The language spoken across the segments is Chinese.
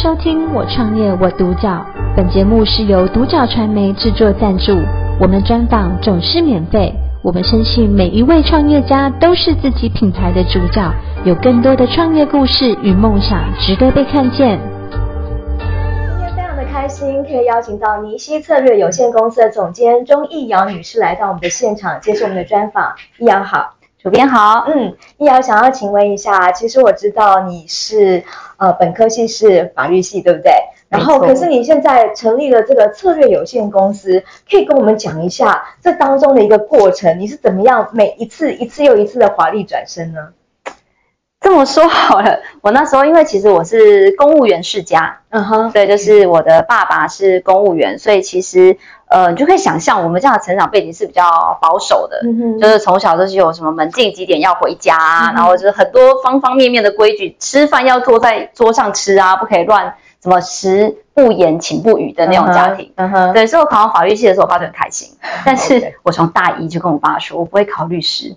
收听我创业我独角，本节目是由独角传媒制作赞助，我们专访总是免费。我们深信每一位创业家都是自己品牌的主角，有更多的创业故事与梦想值得被看见。今天非常的开心，可以邀请到尼西策略有限公司的总监钟逸瑶女士来到我们的现场接受我们的专访。易瑶好。主编好，嗯，易瑶想要请问一下，其实我知道你是呃本科系是法律系，对不对？然后可是你现在成立了这个策略有限公司，可以跟我们讲一下这当中的一个过程，你是怎么样每一次一次又一次的华丽转身呢？这么说好了，我那时候因为其实我是公务员世家，嗯哼，对，就是我的爸爸是公务员，所以其实。呃，你就可以想象我们这样的成长背景是比较保守的，嗯哼，就是从小就是有什么门禁几点要回家啊，嗯，然后就是很多方方面面的规矩，吃饭要坐在桌上吃啊，不可以乱，什么食不言寝不语的那种家庭，嗯哼，对，所以我考上法律系的时候，我爸就很开心，但是我从大一就跟我爸说，我不会考律师。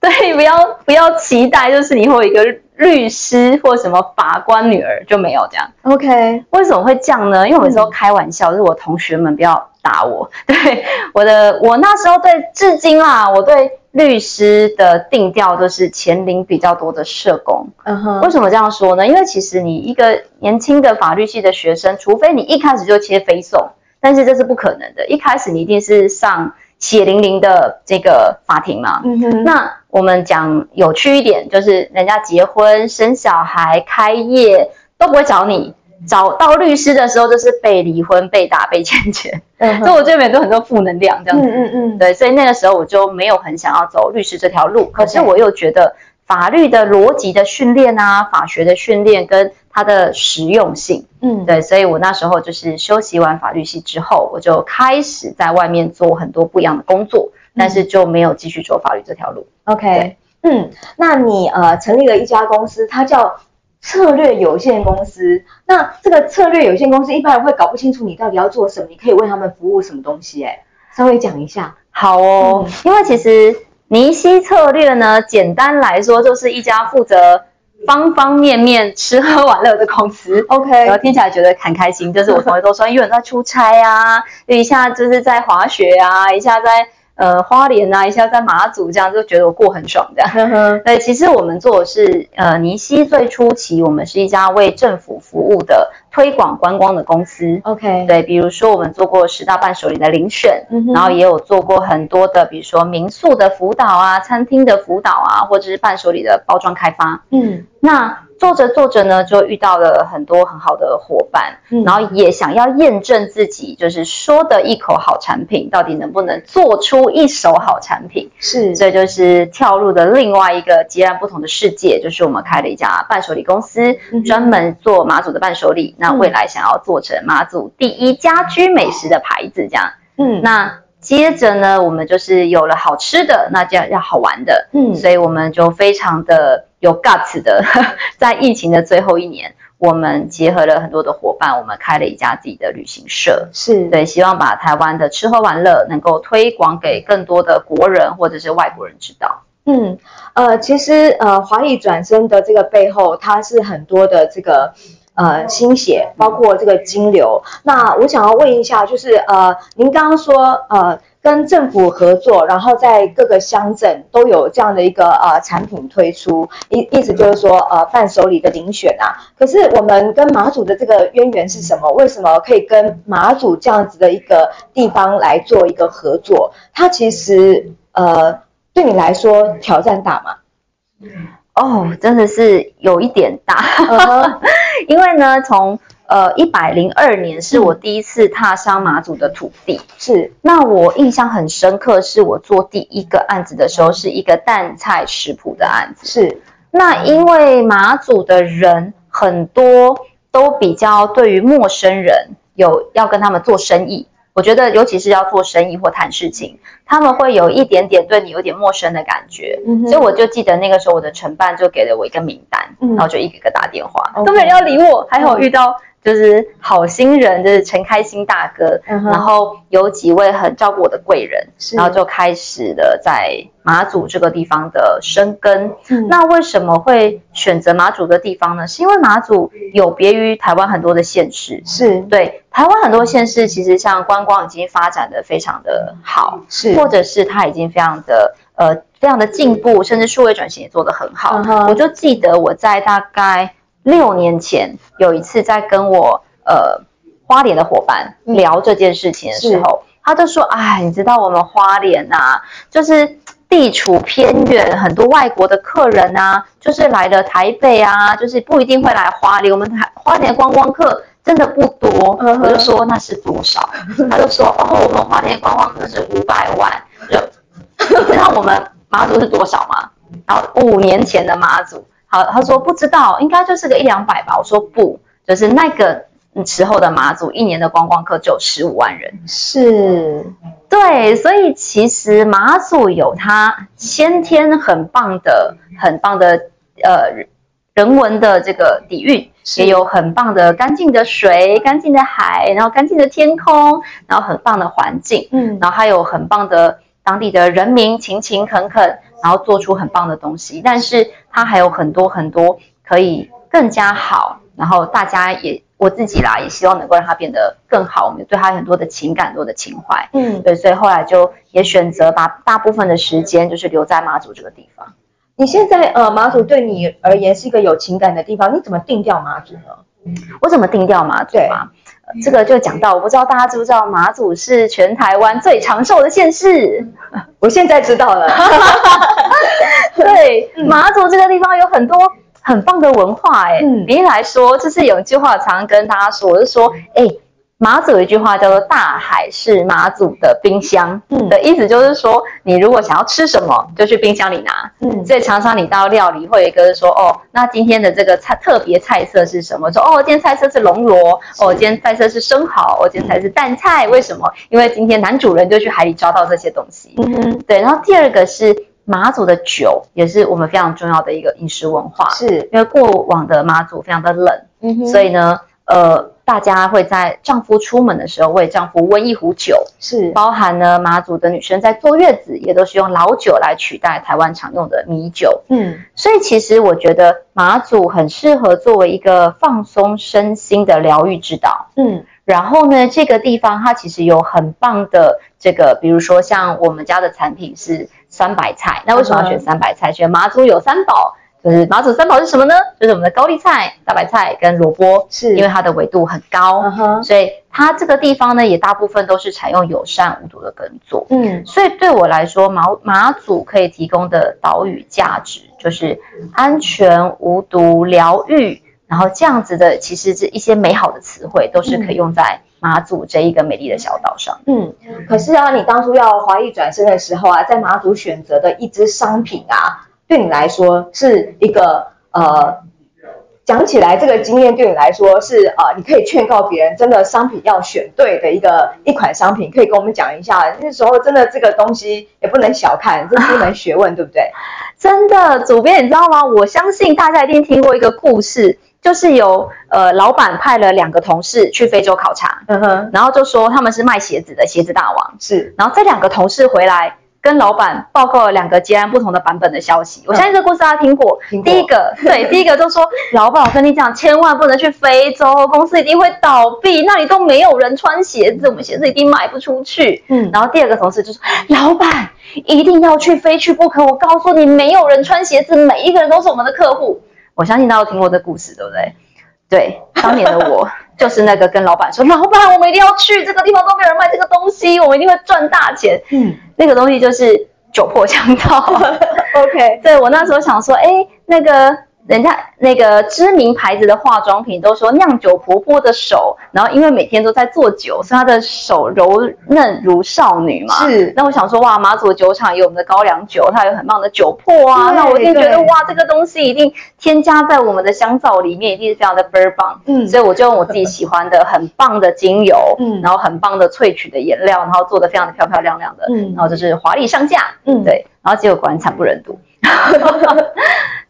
对，不要不要期待，就是你会有一个律师或什么法官女儿就没有这样。OK，为什么会这样呢？因为我有时候开玩笑，嗯、就是我同学们不要打我。对，我的我那时候对，至今啦，我对律师的定调就是钱领比较多的社工。嗯哼，为什么这样说呢？因为其实你一个年轻的法律系的学生，除非你一开始就切非送，但是这是不可能的。一开始你一定是上。血淋淋的这个法庭嘛，嗯哼，那我们讲有趣一点，就是人家结婚、生小孩、开业都不会找你，找到律师的时候就是被离婚、被打、被欠钱，嗯，所以我这边都很多负能量这样子，嗯嗯嗯，对，所以那个时候我就没有很想要走律师这条路，可是我又觉得法律的逻辑的训练啊，法学的训练跟它的实用性，嗯，对，所以我那时候就是修习完法律系之后，我就开始在外面做很多不一样的工作，嗯、但是就没有继续做法律这条路。OK，嗯，那你呃成立了一家公司，它叫策略有限公司。那这个策略有限公司一般人会搞不清楚你到底要做什么，你可以为他们服务什么东西？哎，稍微讲一下。好哦，嗯、因为其实尼西策略呢，简单来说就是一家负责。方方面面吃喝玩乐的公司，OK，然后听起来觉得很开心。就是我同学都说，因为在出差啊，一下就是在滑雪啊，一下在呃花莲啊，一下在马祖，这样就觉得我过很爽这样。对，其实我们做的是呃尼西最初期，我们是一家为政府服务的。推广观光的公司，OK，对，比如说我们做过十大伴手礼的遴选，嗯，然后也有做过很多的，比如说民宿的辅导啊，餐厅的辅导啊，或者是伴手礼的包装开发，嗯，那。做着做着呢，就遇到了很多很好的伙伴，嗯，然后也想要验证自己，就是说的一口好产品，到底能不能做出一手好产品？是，这就是跳入的另外一个截然不同的世界，就是我们开了一家伴手礼公司，嗯，专门做马祖的伴手礼。那未来想要做成马祖第一家居美食的牌子，这样，嗯，那。接着呢，我们就是有了好吃的，那就要要好玩的，嗯，所以我们就非常的有 guts 的，在疫情的最后一年，我们结合了很多的伙伴，我们开了一家自己的旅行社，是对，希望把台湾的吃喝玩乐能够推广给更多的国人或者是外国人知道。嗯，呃，其实呃，华裔转身的这个背后，它是很多的这个。呃，心血包括这个金流。那我想要问一下，就是呃，您刚刚说呃，跟政府合作，然后在各个乡镇都有这样的一个呃产品推出，意意思就是说呃，伴手礼的遴选啊。可是我们跟马祖的这个渊源是什么？为什么可以跟马祖这样子的一个地方来做一个合作？它其实呃，对你来说挑战大吗？哦，真的是有一点大。Uh -huh. 因为呢，从呃一百零二年是我第一次踏上马祖的土地，是。那我印象很深刻，是我做第一个案子的时候，是一个淡菜食谱的案子，是。那因为马祖的人很多都比较对于陌生人有要跟他们做生意。我觉得，尤其是要做生意或谈事情，他们会有一点点对你有点陌生的感觉，嗯、所以我就记得那个时候，我的承办就给了我一个名单，嗯、然后就一个一个打电话，都没人要理我。还好遇到就是好心人，就是陈开心大哥，嗯、然后有几位很照顾我的贵人，然后就开始了在马祖这个地方的生根。嗯、那为什么会选择马祖的地方呢？是因为马祖有别于台湾很多的县市，是对台湾很多县市其实像观光已经发展的非常的好，是或者是它已经非常的呃非常的进步，甚至数位转型也做得很好。嗯、我就记得我在大概。六年前有一次在跟我呃花莲的伙伴聊这件事情的时候，他就说：“哎，你知道我们花莲呐、啊，就是地处偏远，很多外国的客人啊，就是来了台北啊，就是不一定会来花莲。我们台花莲的观光客真的不多。嗯”我就说那是多少？他就说：“哦，我们花莲观光客是五百万。就”就你知道我们马祖是多少吗？然后五年前的马祖。好，他说不知道，应该就是个一两百吧。我说不，就是那个时候的马祖，一年的观光客就有十五万人。是，对，所以其实马祖有它先天很棒的、很棒的呃人文的这个底蕴，也有很棒的干净的水、干净的海，然后干净的天空，然后很棒的环境，嗯，然后还有很棒的当地的人民，勤勤恳恳。然后做出很棒的东西，但是它还有很多很多可以更加好。然后大家也我自己啦，也希望能够让它变得更好。我们对它很多的情感，多的情怀，嗯，对，所以后来就也选择把大部分的时间就是留在马祖这个地方。你现在呃，马祖对你而言是一个有情感的地方，你怎么定调马祖呢？我怎么定调马祖嘛？这个就讲到，我不知道大家知不知道，马祖是全台湾最长寿的县市。我现在知道了。对，马祖这个地方有很多很棒的文化，哎，嗯，比如来说，就是有一句话常常跟大家说，我就说，哎。马祖有一句话叫做“大海是马祖的冰箱”，嗯，的意思就是说，你如果想要吃什么，就去冰箱里拿，嗯，所以常常你到料理会有一个说，哦，那今天的这个菜特别菜色是什么？说，哦，今天菜色是龙螺，哦，今天菜色是生蚝，哦，今天菜是淡菜，为什么？因为今天男主人就去海里抓到这些东西，嗯哼，对。然后第二个是马祖的酒，也是我们非常重要的一个饮食文化，是因为过往的马祖非常的冷，所以呢，呃。大家会在丈夫出门的时候为丈夫温一壶酒，是。包含呢，马祖的女生在坐月子也都是用老酒来取代台湾常用的米酒，嗯，所以其实我觉得马祖很适合作为一个放松身心的疗愈之岛，嗯，然后呢，这个地方它其实有很棒的这个，比如说像我们家的产品是三白菜，那为什么要选三白菜？选马祖有三宝。就是马祖三宝是什么呢？就是我们的高丽菜、大白菜跟萝卜，是因为它的纬度很高，uh huh. 所以它这个地方呢，也大部分都是采用友善无毒的耕作。嗯，所以对我来说，马马祖可以提供的岛屿价值就是安全、无毒、疗愈，然后这样子的，其实这一些美好的词汇都是可以用在马祖这一个美丽的小岛上。嗯，可是啊，你当初要华裔转身的时候啊，在马祖选择的一支商品啊。对你来说是一个呃，讲起来这个经验对你来说是呃，你可以劝告别人，真的商品要选对的一个一款商品，可以跟我们讲一下。那时候真的这个东西也不能小看，这是一门学问，对不对？真的，主编你知道吗？我相信大家一定听过一个故事，就是有呃老板派了两个同事去非洲考察，嗯哼，然后就说他们是卖鞋子的鞋子大王，是，然后这两个同事回来。跟老板报告了两个截然不同的版本的消息。我相信这个故事大家听过。第一个，对，第一个就说，老板，我跟你讲，千万不能去非洲，公司一定会倒闭，那里都没有人穿鞋子，我们鞋子一定卖不出去。嗯。然后第二个同事就说，老板，一定要去，非去不可。我告诉你，没有人穿鞋子，每一个人都是我们的客户。我相信大家都听过这故事，对不对？对，当年的我 就是那个跟老板说，老板，我们一定要去这个地方，都没有人卖这个东西，我们一定会赚大钱。嗯，那个东西就是酒破香道。OK，对，我那时候想说，哎，那个。人家那个知名牌子的化妆品都说酿酒婆婆的手，然后因为每天都在做酒，所以她的手柔嫩如少女嘛。是。那我想说，哇，马祖酒厂有我们的高粱酒，它有很棒的酒粕啊。那我一定觉得，哇，这个东西一定添加在我们的香皂里面，一定是非常的倍儿棒。嗯。所以我就用我自己喜欢的很棒的精油，嗯，然后很棒的萃取的颜料，然后做的非常的漂漂亮亮的，嗯，然后就是华丽上架，嗯，对。然后结果果然惨不忍睹。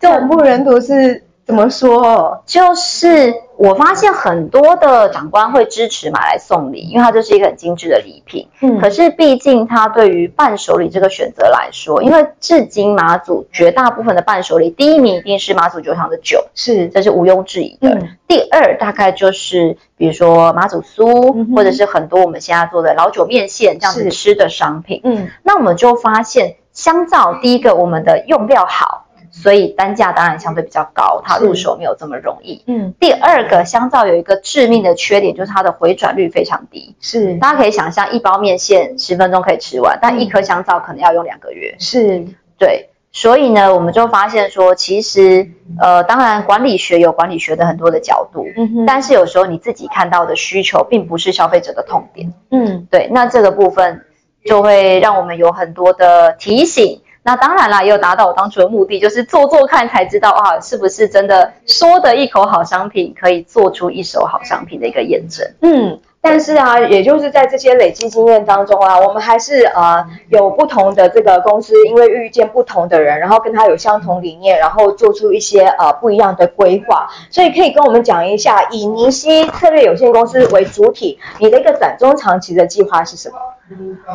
惨不忍睹是怎么说？就是我发现很多的长官会支持买来送礼，因为它就是一个很精致的礼品。嗯，可是毕竟它对于伴手礼这个选择来说，因为至今马祖绝大部分的伴手礼，第一名一定是马祖酒厂的酒，是，这是毋庸置疑的。嗯，第二大概就是比如说马祖酥，嗯，或者是很多我们现在做的老酒面线这样子吃的商品。嗯，那我们就发现香皂，第一个我们的用料好。所以单价当然相对比较高，它入手没有这么容易。嗯，第二个香皂有一个致命的缺点，就是它的回转率非常低。是，大家可以想象，一包面线十分钟可以吃完，但一颗香皂可能要用两个月。是，对。所以呢，我们就发现说，其实呃，当然管理学有管理学的很多的角度，嗯哼，但是有时候你自己看到的需求，并不是消费者的痛点。嗯，对。那这个部分就会让我们有很多的提醒。那当然啦，也有达到我当初的目的，就是做做看才知道啊，是不是真的说的一口好商品可以做出一手好商品的一个验证。嗯，但是啊，也就是在这些累积经验当中啊，我们还是呃有不同的这个公司，因为遇见不同的人，然后跟他有相同理念，然后做出一些呃不一样的规划。所以可以跟我们讲一下，以尼西策略有限公司为主体，你的一个短中长期的计划是什么？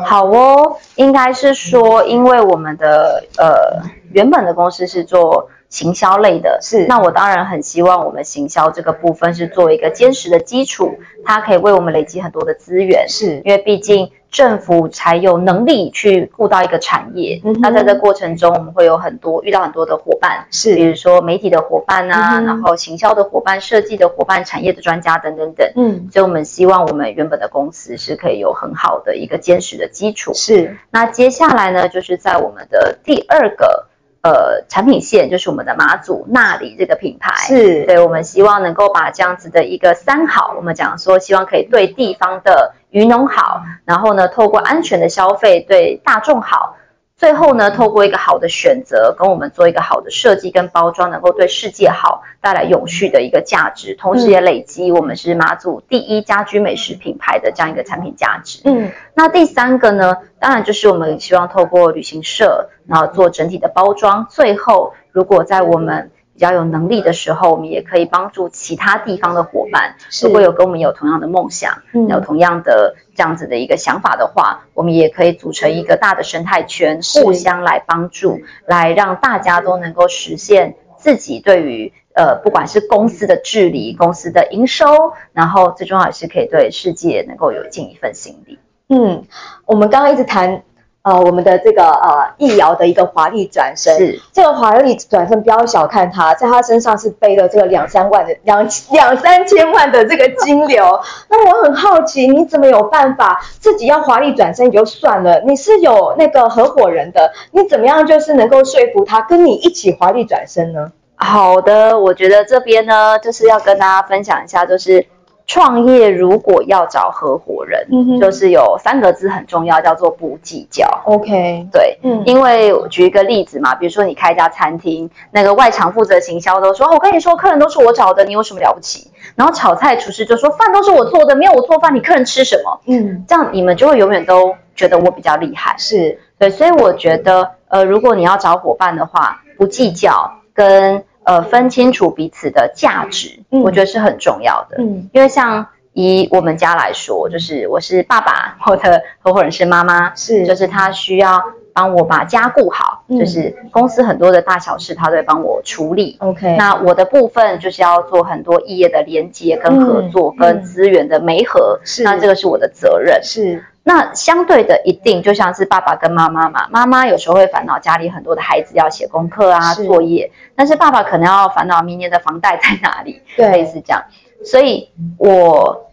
好哦，应该是说，因为我们的呃原本的公司是做行销类的，是，那我当然很希望我们行销这个部分是作为一个坚实的基础，它可以为我们累积很多的资源，是因为毕竟。政府才有能力去顾到一个产业。嗯、那在这过程中，我们会有很多遇到很多的伙伴，是，比如说媒体的伙伴啊，嗯、然后行销的伙伴、设计的伙伴、产业的专家等等等。嗯，所以我们希望我们原本的公司是可以有很好的一个坚实的基础。是，那接下来呢，就是在我们的第二个。呃，产品线就是我们的马祖那里这个品牌，是对，我们希望能够把这样子的一个三好，我们讲说希望可以对地方的渔农好，然后呢，透过安全的消费对大众好。最后呢，透过一个好的选择，跟我们做一个好的设计跟包装，能够对世界好，带来永续的一个价值，同时也累积我们是马祖第一家居美食品牌的这样一个产品价值。嗯，那第三个呢，当然就是我们希望透过旅行社，然后做整体的包装。最后，如果在我们比较有能力的时候，我们也可以帮助其他地方的伙伴，如果有跟我们有同样的梦想，嗯，有同样的这样子的一个想法的话，我们也可以组成一个大的生态圈，互相来帮助，来让大家都能够实现自己对于呃，不管是公司的治理、公司的营收，然后最重要也是可以对世界能够有尽一份心力。嗯，我们刚刚一直谈。呃，我们的这个呃易遥的一个华丽转身，是这个华丽转身，不要小看他，在他身上是背了这个两三万的两两三千万的这个金流。那我很好奇，你怎么有办法自己要华丽转身也就算了，你是有那个合伙人的，你怎么样就是能够说服他跟你一起华丽转身呢？好的，我觉得这边呢就是要跟大家分享一下，就是。创业如果要找合伙人，嗯哼，就是有三个字很重要，叫做不计较。OK，对，嗯，因为我举一个例子嘛，比如说你开一家餐厅，那个外场负责行销都说，我跟你说，客人都是我找的，你有什么了不起？然后炒菜厨师就说，饭都是我做的，没有我做饭，你客人吃什么？嗯，这样你们就会永远都觉得我比较厉害。是，对，所以我觉得，呃，如果你要找伙伴的话，不计较跟。呃，分清楚彼此的价值，嗯，我觉得是很重要的。嗯，因为像以我们家来说，就是我是爸爸，我的合伙人是妈妈，是，就是他需要帮我把家顾好，嗯，就是公司很多的大小事，他都会帮我处理。OK，那我的部分就是要做很多异业的连接跟合作，嗯，跟资源的媒合，是，那这个是我的责任。是。那相对的，一定就像是爸爸跟妈妈嘛。妈妈有时候会烦恼家里很多的孩子要写功课啊、作业，但是爸爸可能要烦恼明年的房贷在哪里，对，类似这样。所以我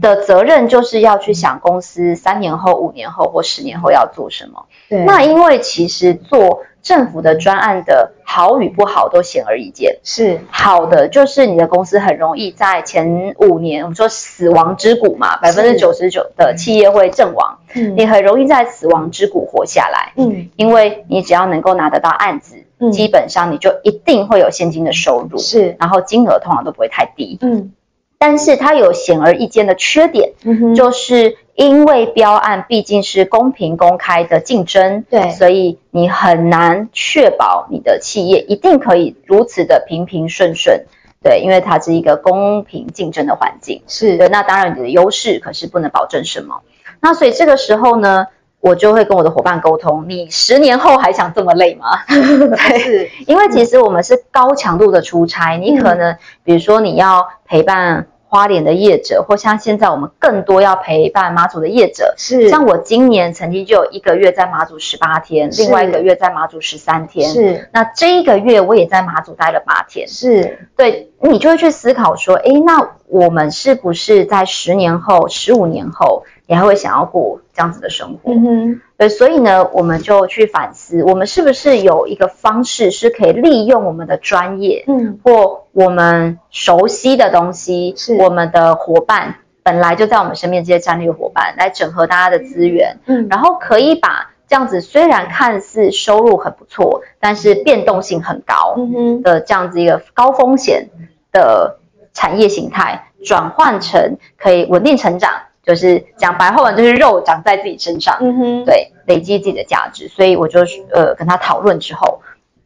的责任就是要去想公司三年后、五年后或十年后要做什么。对，那因为其实做。政府的专案的好与不好都显而易见，是。好的，就是你的公司很容易在前五年，我们说死亡之谷嘛，百分之九十九的企业会阵亡，嗯，你很容易在死亡之谷活下来，嗯，因为你只要能够拿得到案子，嗯，基本上你就一定会有现金的收入，是，然后金额通常都不会太低，嗯。但是它有显而易见的缺点，就是因为标案毕竟是公平公开的竞争，对，所以你很难确保你的企业一定可以如此的平平顺顺，对，因为它是一个公平竞争的环境，是。对，那当然你的优势可是不能保证什么，那所以这个时候呢，我就会跟我的伙伴沟通，你十年后还想这么累吗？对，是。因为其实我们是高强度的出差，你可能比如说你要陪伴花莲的业者，或像现在我们更多要陪伴马祖的业者，是。像我今年曾经就有一个月在马祖十八天，另外一个月在马祖十三天，是。那这一个月我也在马祖待了八天，是。对，你就会去思考说，哎，那我们是不是在十年后、十五年后？你还会想要过这样子的生活，嗯哼，对，所以呢，我们就去反思，我们是不是有一个方式是可以利用我们的专业，嗯，或我们熟悉的东西，是。我们的伙伴本来就在我们身边这些战略伙伴来整合大家的资源，嗯，然后可以把这样子虽然看似收入很不错，但是变动性很高的这样子一个高风险的产业形态，转换成可以稳定成长。就是讲白话文，就是肉长在自己身上，嗯哼，对，累积自己的价值。所以我就呃跟他讨论之后，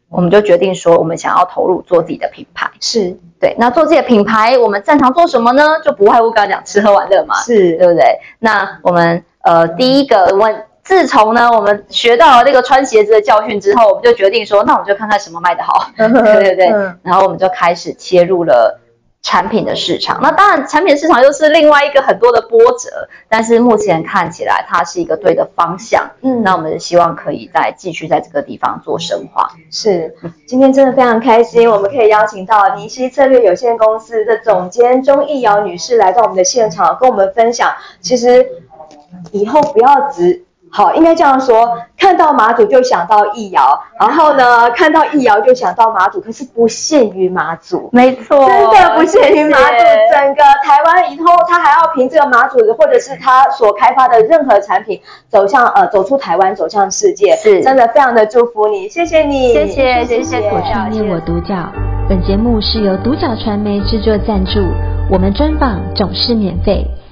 我们就决定说，我们想要投入做自己的品牌，是对。那做自己的品牌，我们擅长做什么呢？就不外乎刚刚讲吃喝玩乐嘛，是对不对？那我们呃第一个问，自从呢我们学到了那个穿鞋子的教训之后，我们就决定说，那我们就看看什么卖得好，对对对。然后我们就开始切入了。产品的市场，那当然，产品市场又是另外一个很多的波折，但是目前看起来它是一个对的方向。嗯，那我们希望可以再继续在这个地方做深化。是，今天真的非常开心，我们可以邀请到尼西策略有限公司的总监钟逸瑶女士来到我们的现场，跟我们分享。其实以后不要只。好，应该这样说，看到马祖就想到易遥，然后呢，看到易遥就想到马祖，可是不限于马祖，没错，真的不限于马祖，谢谢。整个台湾以后，他还要凭这个马祖，或者是他所开发的任何产品，走向呃，走出台湾，走向世界，是，真的非常的祝福你，谢谢你，谢谢，谢谢，我创业我独角，本节目是由独角传媒制作赞助，我们专访总是免费。